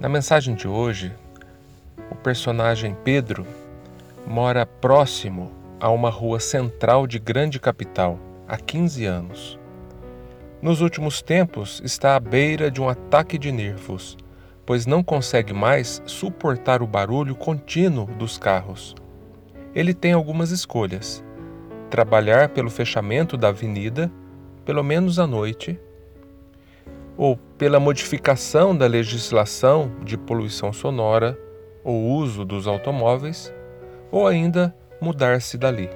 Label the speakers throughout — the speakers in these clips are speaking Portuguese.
Speaker 1: Na mensagem de hoje, o personagem Pedro mora próximo a uma rua central de grande capital há 15 anos. Nos últimos tempos está à beira de um ataque de nervos, pois não consegue mais suportar o barulho contínuo dos carros. Ele tem algumas escolhas: trabalhar pelo fechamento da avenida, pelo menos à noite, ou pela modificação da legislação de poluição sonora ou uso dos automóveis, ou ainda mudar-se dali.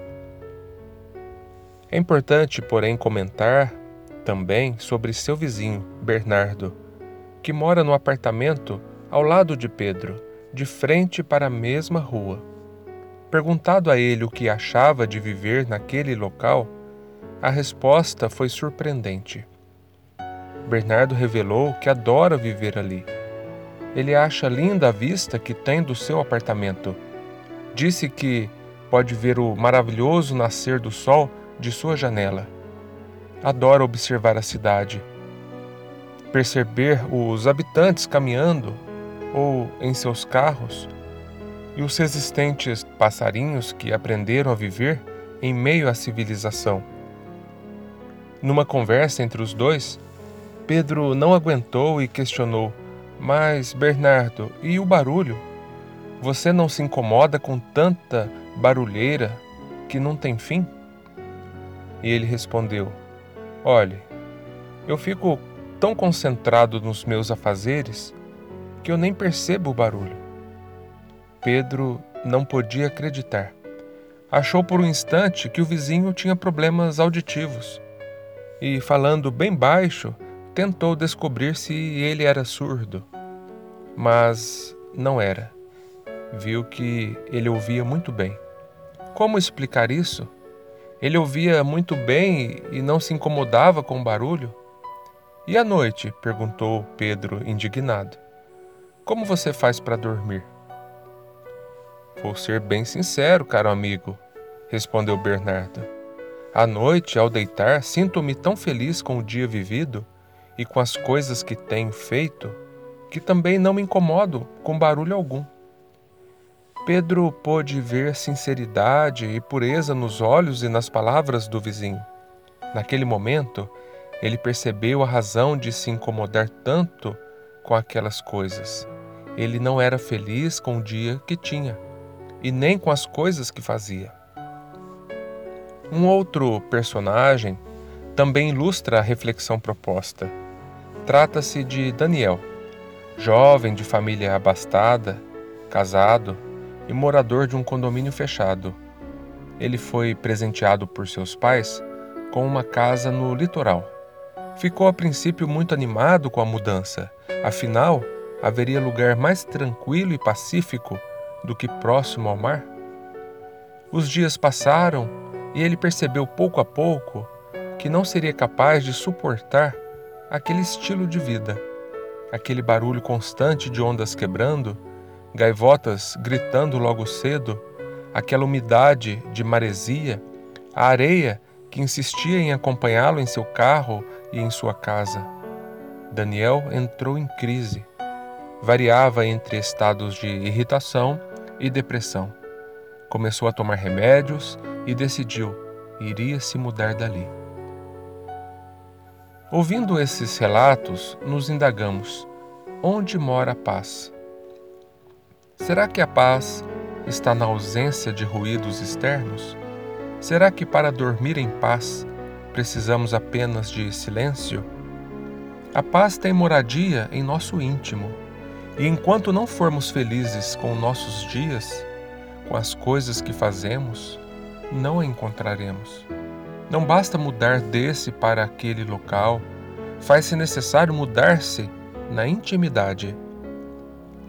Speaker 1: É importante, porém, comentar também sobre seu vizinho, Bernardo, que mora no apartamento ao lado de Pedro, de frente para a mesma rua. Perguntado a ele o que achava de viver naquele local, a resposta foi surpreendente. Bernardo revelou que adora viver ali. Ele acha linda a vista que tem do seu apartamento. Disse que pode ver o maravilhoso nascer do sol de sua janela. Adora observar a cidade, perceber os habitantes caminhando ou em seus carros e os resistentes passarinhos que aprenderam a viver em meio à civilização. Numa conversa entre os dois, Pedro não aguentou e questionou: Mas, Bernardo, e o barulho? Você não se incomoda com tanta barulheira que não tem fim? E ele respondeu: Olhe, eu fico tão concentrado nos meus afazeres que eu nem percebo o barulho. Pedro não podia acreditar. Achou por um instante que o vizinho tinha problemas auditivos e, falando bem baixo, tentou descobrir se ele era surdo, mas não era. Viu que ele ouvia muito bem. Como explicar isso? Ele ouvia muito bem e não se incomodava com o barulho? E à noite? perguntou Pedro, indignado. Como você faz para dormir? Vou ser bem sincero, caro amigo, respondeu Bernardo. À noite, ao deitar, sinto-me tão feliz com o dia vivido e com as coisas que tenho feito, que também não me incomodo com barulho algum. Pedro pôde ver sinceridade e pureza nos olhos e nas palavras do vizinho. Naquele momento, ele percebeu a razão de se incomodar tanto com aquelas coisas. Ele não era feliz com o dia que tinha e nem com as coisas que fazia. Um outro personagem também ilustra a reflexão proposta. Trata-se de Daniel, jovem de família abastada, casado e morador de um condomínio fechado. Ele foi presenteado por seus pais com uma casa no litoral. Ficou a princípio muito animado com a mudança, afinal, haveria lugar mais tranquilo e pacífico do que próximo ao mar? Os dias passaram e ele percebeu pouco a pouco que não seria capaz de suportar aquele estilo de vida, aquele barulho constante de ondas quebrando, gaivotas gritando logo cedo, aquela umidade de maresia, a areia que insistia em acompanhá-lo em seu carro e em sua casa. Daniel entrou em crise. Variava entre estados de irritação e depressão. Começou a tomar remédios e decidiu iria se mudar dali. Ouvindo esses relatos, nos indagamos: onde mora a paz? Será que a paz está na ausência de ruídos externos? Será que para dormir em paz precisamos apenas de silêncio? A paz tem moradia em nosso íntimo, e enquanto não formos felizes com nossos dias, com as coisas que fazemos, não a encontraremos. Não basta mudar desse para aquele local, faz-se necessário mudar-se na intimidade.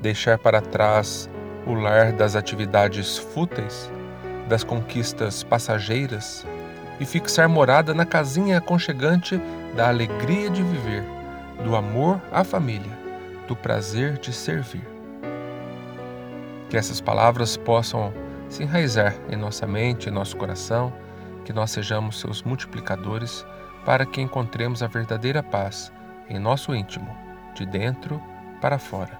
Speaker 1: Deixar para trás o lar das atividades fúteis, das conquistas passageiras e fixar morada na casinha aconchegante da alegria de viver, do amor à família, do prazer de servir. Que essas palavras possam se enraizar em nossa mente, em nosso coração que nós sejamos seus multiplicadores para que encontremos a verdadeira paz em nosso íntimo, de dentro para fora.